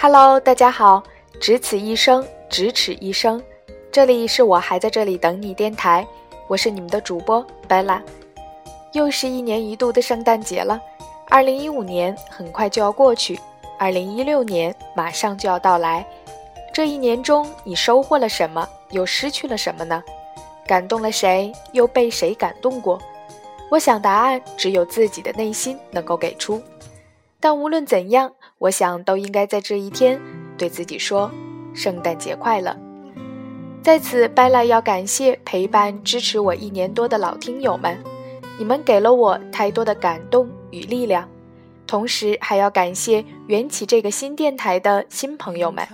Hello，大家好，只此一生，咫尺一生，这里是我还在这里等你电台，我是你们的主播 Bella。又是一年一度的圣诞节了，二零一五年很快就要过去，二零一六年马上就要到来。这一年中，你收获了什么，又失去了什么呢？感动了谁，又被谁感动过？我想答案只有自己的内心能够给出。但无论怎样，我想都应该在这一天对自己说：“圣诞节快乐！”在此，拜拉要感谢陪伴支持我一年多的老听友们。你们给了我太多的感动与力量，同时还要感谢缘起这个新电台的新朋友们，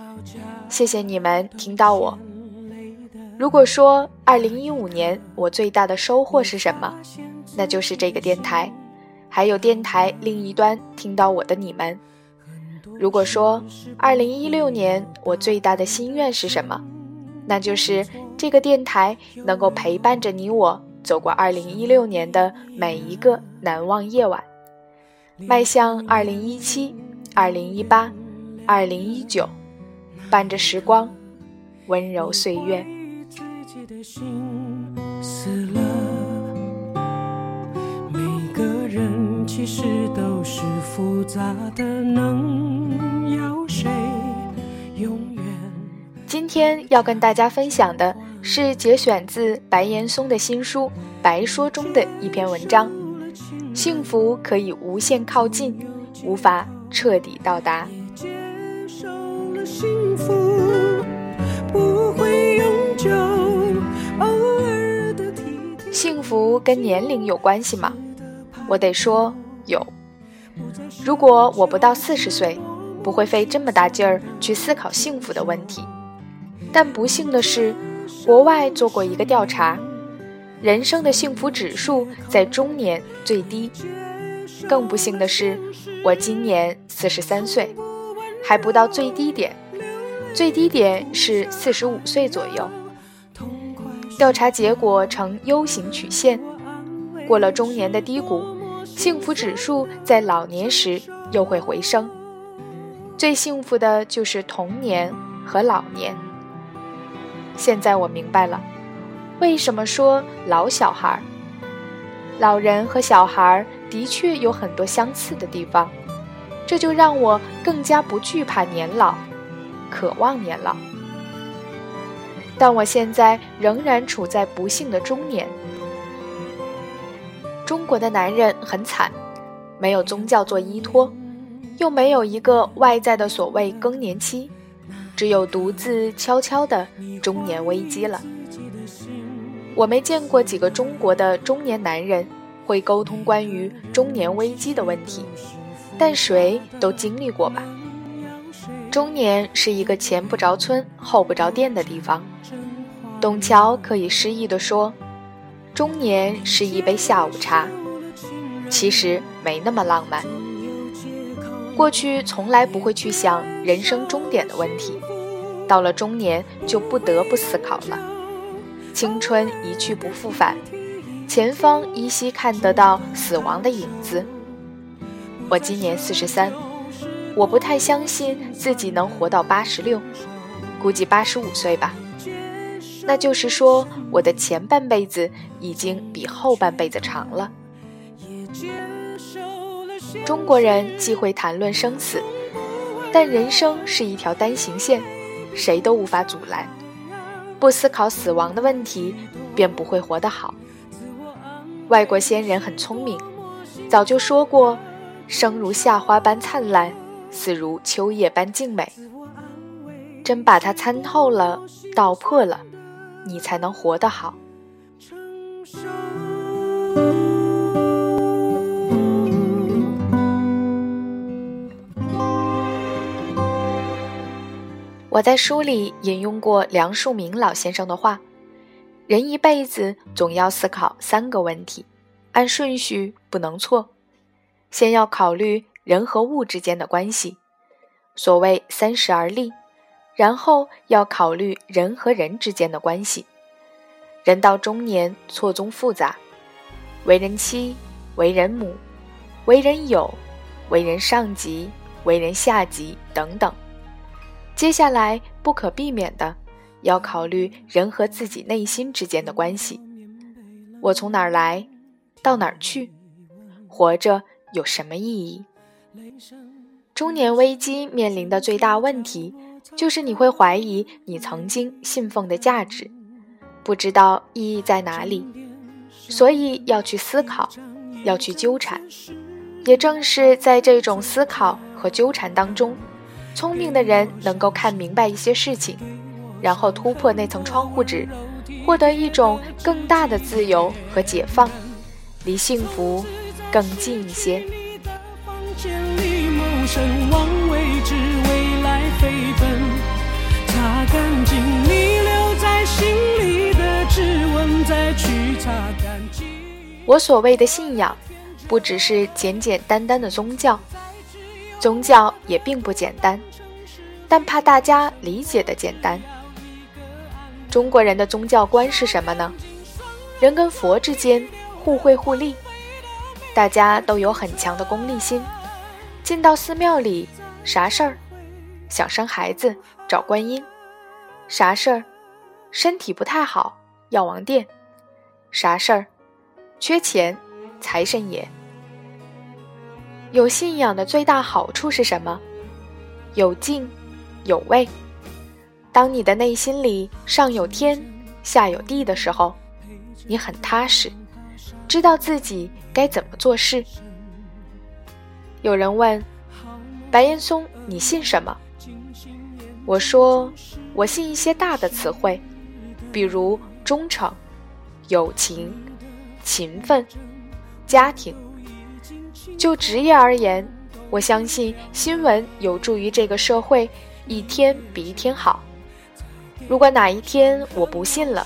谢谢你们听到我。如果说二零一五年我最大的收获是什么，那就是这个电台，还有电台另一端听到我的你们。如果说二零一六年我最大的心愿是什么，那就是这个电台能够陪伴着你我。走过二零一六年的每一个难忘夜晚，迈向二零一七、二零一八、二零一九，伴着时光，温柔岁月。人其实都是复杂的，能要谁永远？今天要跟大家分享的。是节选自白岩松的新书《白说》中的一篇文章。幸福可以无限靠近，无法彻底到达。幸福跟年龄有关系吗？我得说有。如果我不到四十岁，不会费这么大劲儿去思考幸福的问题。但不幸的是。国外做过一个调查，人生的幸福指数在中年最低。更不幸的是，我今年四十三岁，还不到最低点，最低点是四十五岁左右。调查结果呈 U 型曲线，过了中年的低谷，幸福指数在老年时又会回升。最幸福的就是童年和老年。现在我明白了，为什么说老小孩？老人和小孩的确有很多相似的地方，这就让我更加不惧怕年老，渴望年老。但我现在仍然处在不幸的中年。中国的男人很惨，没有宗教做依托，又没有一个外在的所谓更年期。只有独自悄悄的中年危机了。我没见过几个中国的中年男人会沟通关于中年危机的问题，但谁都经历过吧。中年是一个前不着村后不着店的地方。董桥可以诗意地说：“中年是一杯下午茶。”其实没那么浪漫。过去从来不会去想人生终点的问题，到了中年就不得不思考了。青春一去不复返，前方依稀看得到死亡的影子。我今年四十三，我不太相信自己能活到八十六，估计八十五岁吧。那就是说，我的前半辈子已经比后半辈子长了。中国人忌讳谈论生死，但人生是一条单行线，谁都无法阻拦。不思考死亡的问题，便不会活得好。外国先人很聪明，早就说过：“生如夏花般灿烂，死如秋叶般静美。”真把它参透了、道破了，你才能活得好。我在书里引用过梁漱溟老先生的话：“人一辈子总要思考三个问题，按顺序不能错。先要考虑人和物之间的关系，所谓三十而立；然后要考虑人和人之间的关系。人到中年，错综复杂，为人妻，为人母，为人友，为人上级，为人下级等等。”接下来不可避免的要考虑人和自己内心之间的关系。我从哪儿来，到哪儿去？活着有什么意义？中年危机面临的最大问题，就是你会怀疑你曾经信奉的价值，不知道意义在哪里，所以要去思考，要去纠缠。也正是在这种思考和纠缠当中，聪明的人能够看明白一些事情，然后突破那层窗户纸，获得一种更大的自由和解放，离幸福更近一些。飞奔，擦干净你留在心里的指纹，再去擦干净我所谓的信仰，不只是简简单单的宗教，宗教也并不简单，但怕大家理解的简单。中国人的宗教观是什么呢？人跟佛之间互惠互利，大家都有很强的功利心。进到寺庙里，啥事儿？想生孩子，找观音。啥事儿？身体不太好，药王殿。啥事儿？缺钱，财神爷。有信仰的最大好处是什么？有敬，有畏。当你的内心里上有天，下有地的时候，你很踏实，知道自己该怎么做事。有人问白岩松：“你信什么？”我说：“我信一些大的词汇，比如忠诚、友情、勤奋、家庭。就职业而言，我相信新闻有助于这个社会一天比一天好。如果哪一天我不信了，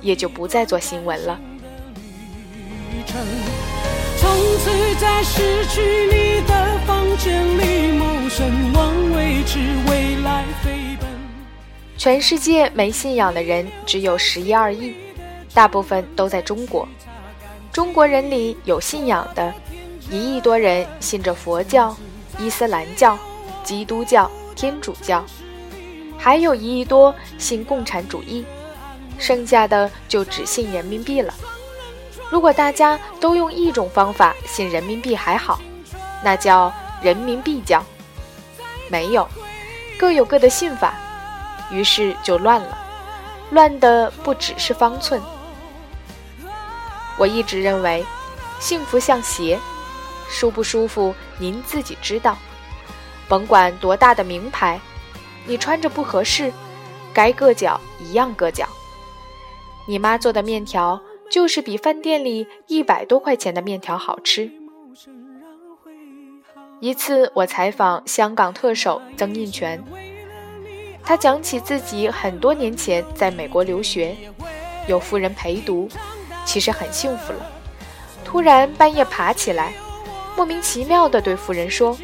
也就不再做新闻了。”从此在失去你的房间里谋生，望未知未来飞奔。全世界没信仰的人只有十一二亿，大部分都在中国。中国人里有信仰的，一亿多人信着佛教、伊斯兰教、基督教、天主教，还有一亿多信共产主义，剩下的就只信人民币了。如果大家都用一种方法信人民币还好，那叫人民币教。没有，各有各的信法，于是就乱了。乱的不只是方寸。我一直认为，幸福像鞋，舒不舒服您自己知道。甭管多大的名牌，你穿着不合适，该硌脚一样硌脚。你妈做的面条。就是比饭店里一百多块钱的面条好吃。一次，我采访香港特首曾荫权，他讲起自己很多年前在美国留学，有夫人陪读，其实很幸福了。突然半夜爬起来，莫名其妙地对夫人说：“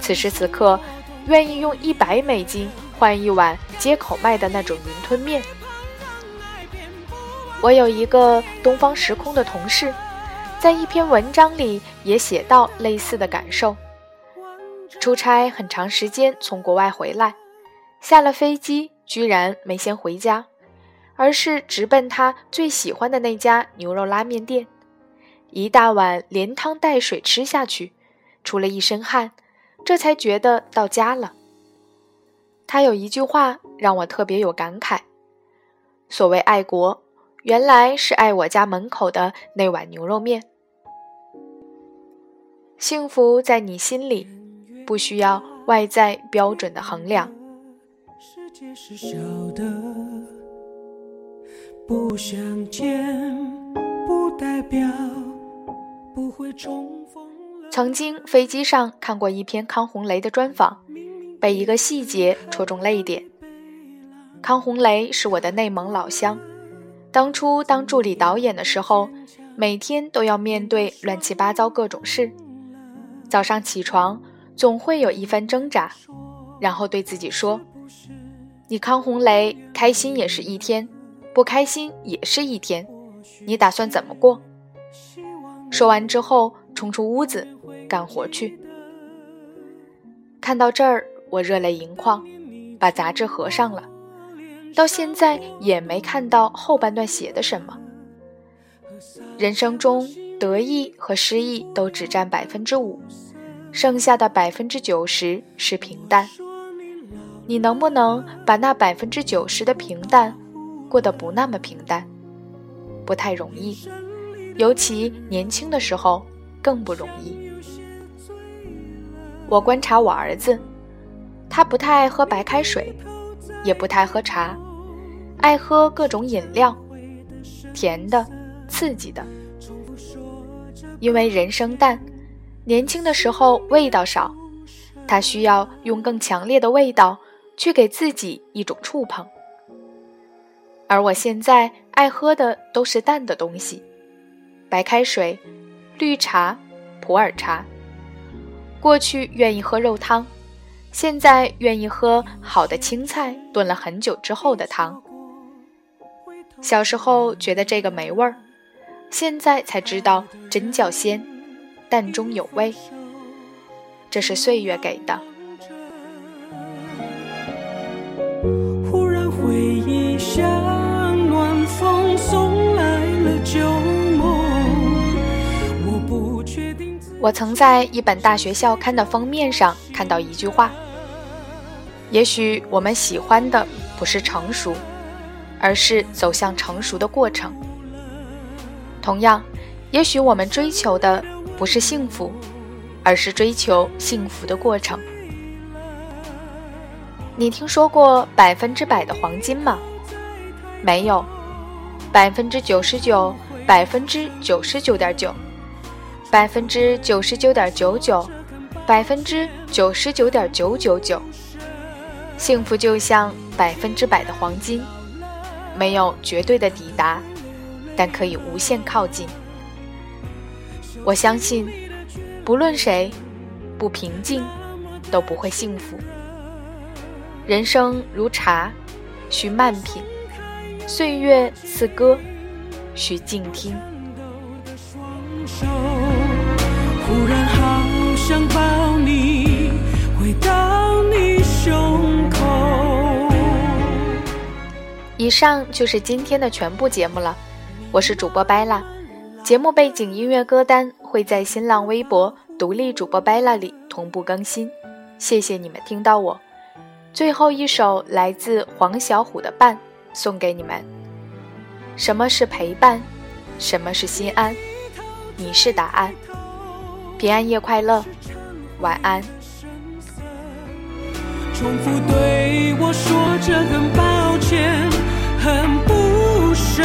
此时此刻，愿意用一百美金换一碗街口卖的那种云吞面。”我有一个东方时空的同事，在一篇文章里也写到类似的感受。出差很长时间从国外回来，下了飞机居然没先回家，而是直奔他最喜欢的那家牛肉拉面店，一大碗连汤带水吃下去，出了一身汗，这才觉得到家了。他有一句话让我特别有感慨：所谓爱国。原来是爱我家门口的那碗牛肉面。幸福在你心里，不需要外在标准的衡量。曾经飞机上看过一篇康洪雷的专访，被一个细节戳中泪点。康洪雷是我的内蒙老乡。当初当助理导演的时候，每天都要面对乱七八糟各种事。早上起床总会有一番挣扎，然后对自己说：“你康洪雷开心也是一天，不开心也是一天，你打算怎么过？”说完之后，冲出屋子干活去。看到这儿，我热泪盈眶。把杂志合上了，到现在也没看到后半段写的什么。人生中得意和失意都只占百分之五，剩下的百分之九十是平淡。你能不能把那百分之九十的平淡过得不那么平淡？不太容易，尤其年轻的时候更不容易。我观察我儿子，他不太爱喝白开水，也不太喝茶，爱喝各种饮料，甜的、刺激的。因为人生淡，年轻的时候味道少，他需要用更强烈的味道去给自己一种触碰。而我现在爱喝的都是淡的东西，白开水、绿茶、普洱茶。过去愿意喝肉汤，现在愿意喝好的青菜炖了很久之后的汤。小时候觉得这个没味儿，现在才知道真叫鲜，淡中有味。这是岁月给的。忽然回忆像暖风送来了旧。我曾在一本大学校刊的封面上看到一句话：“也许我们喜欢的不是成熟，而是走向成熟的过程。同样，也许我们追求的不是幸福，而是追求幸福的过程。”你听说过百分之百的黄金吗？没有，百分之九十九，百分之九十九点九。百分之九十九点九九，百分之九十九点九九九，幸福就像百分之百的黄金，没有绝对的抵达，但可以无限靠近。我相信，不论谁，不平静，都不会幸福。人生如茶，需慢品；岁月似歌，需静听。忽然好想抱以上就是今天的全部节目了，我是主播拜拉。节目背景音乐歌单会在新浪微博“独立主播拜拉”里同步更新。谢谢你们听到我。最后一首来自黄小琥的《伴》送给你们。什么是陪伴？什么是心安？你是答案。平安夜快乐，晚安。重复对我说着很抱歉，很不舍。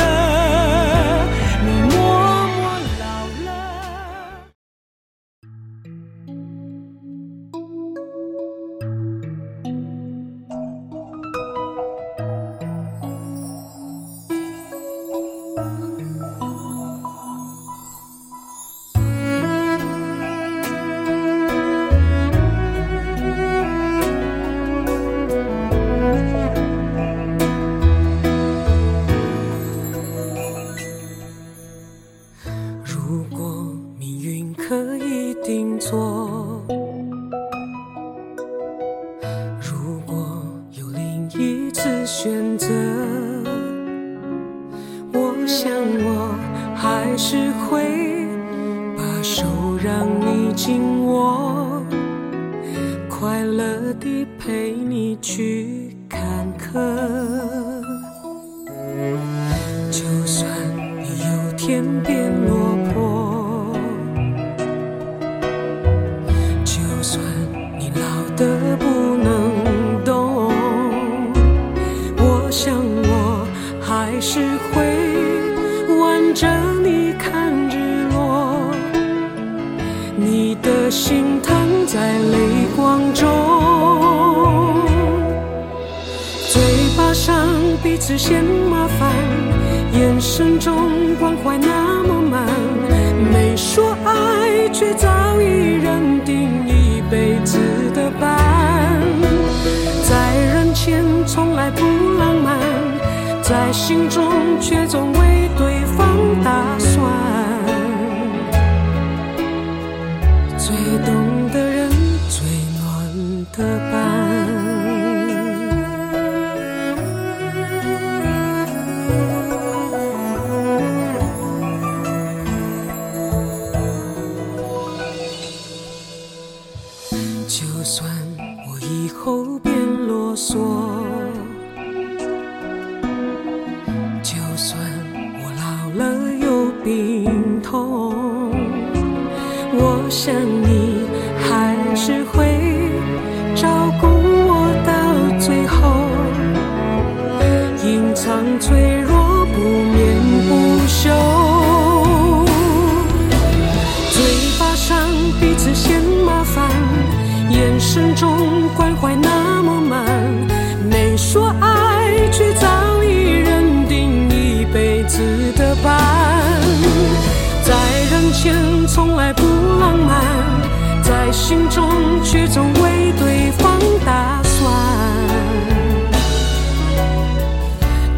想我还是会把手让你紧握快乐地陪你去坎坷此嫌麻烦，眼神中关怀那么满，没说爱，却早已认定一辈子的伴。在人前从来不浪漫，在心中却总为对方打算。最懂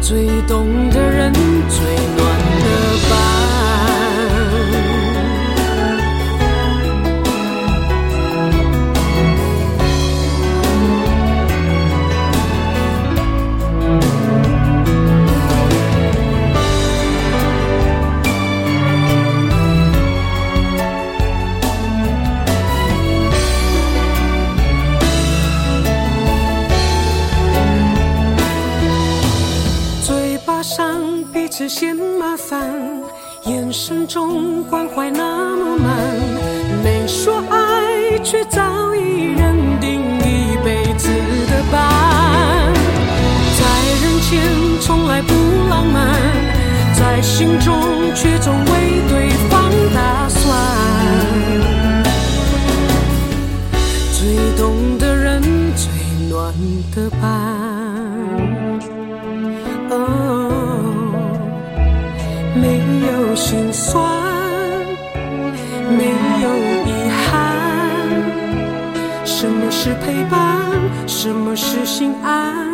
最懂的人最暖人生中关怀那么满，没说爱，却早已认定一辈子的伴。在人前从来不浪漫，在心中却总为对方打算。是陪伴什么是心安？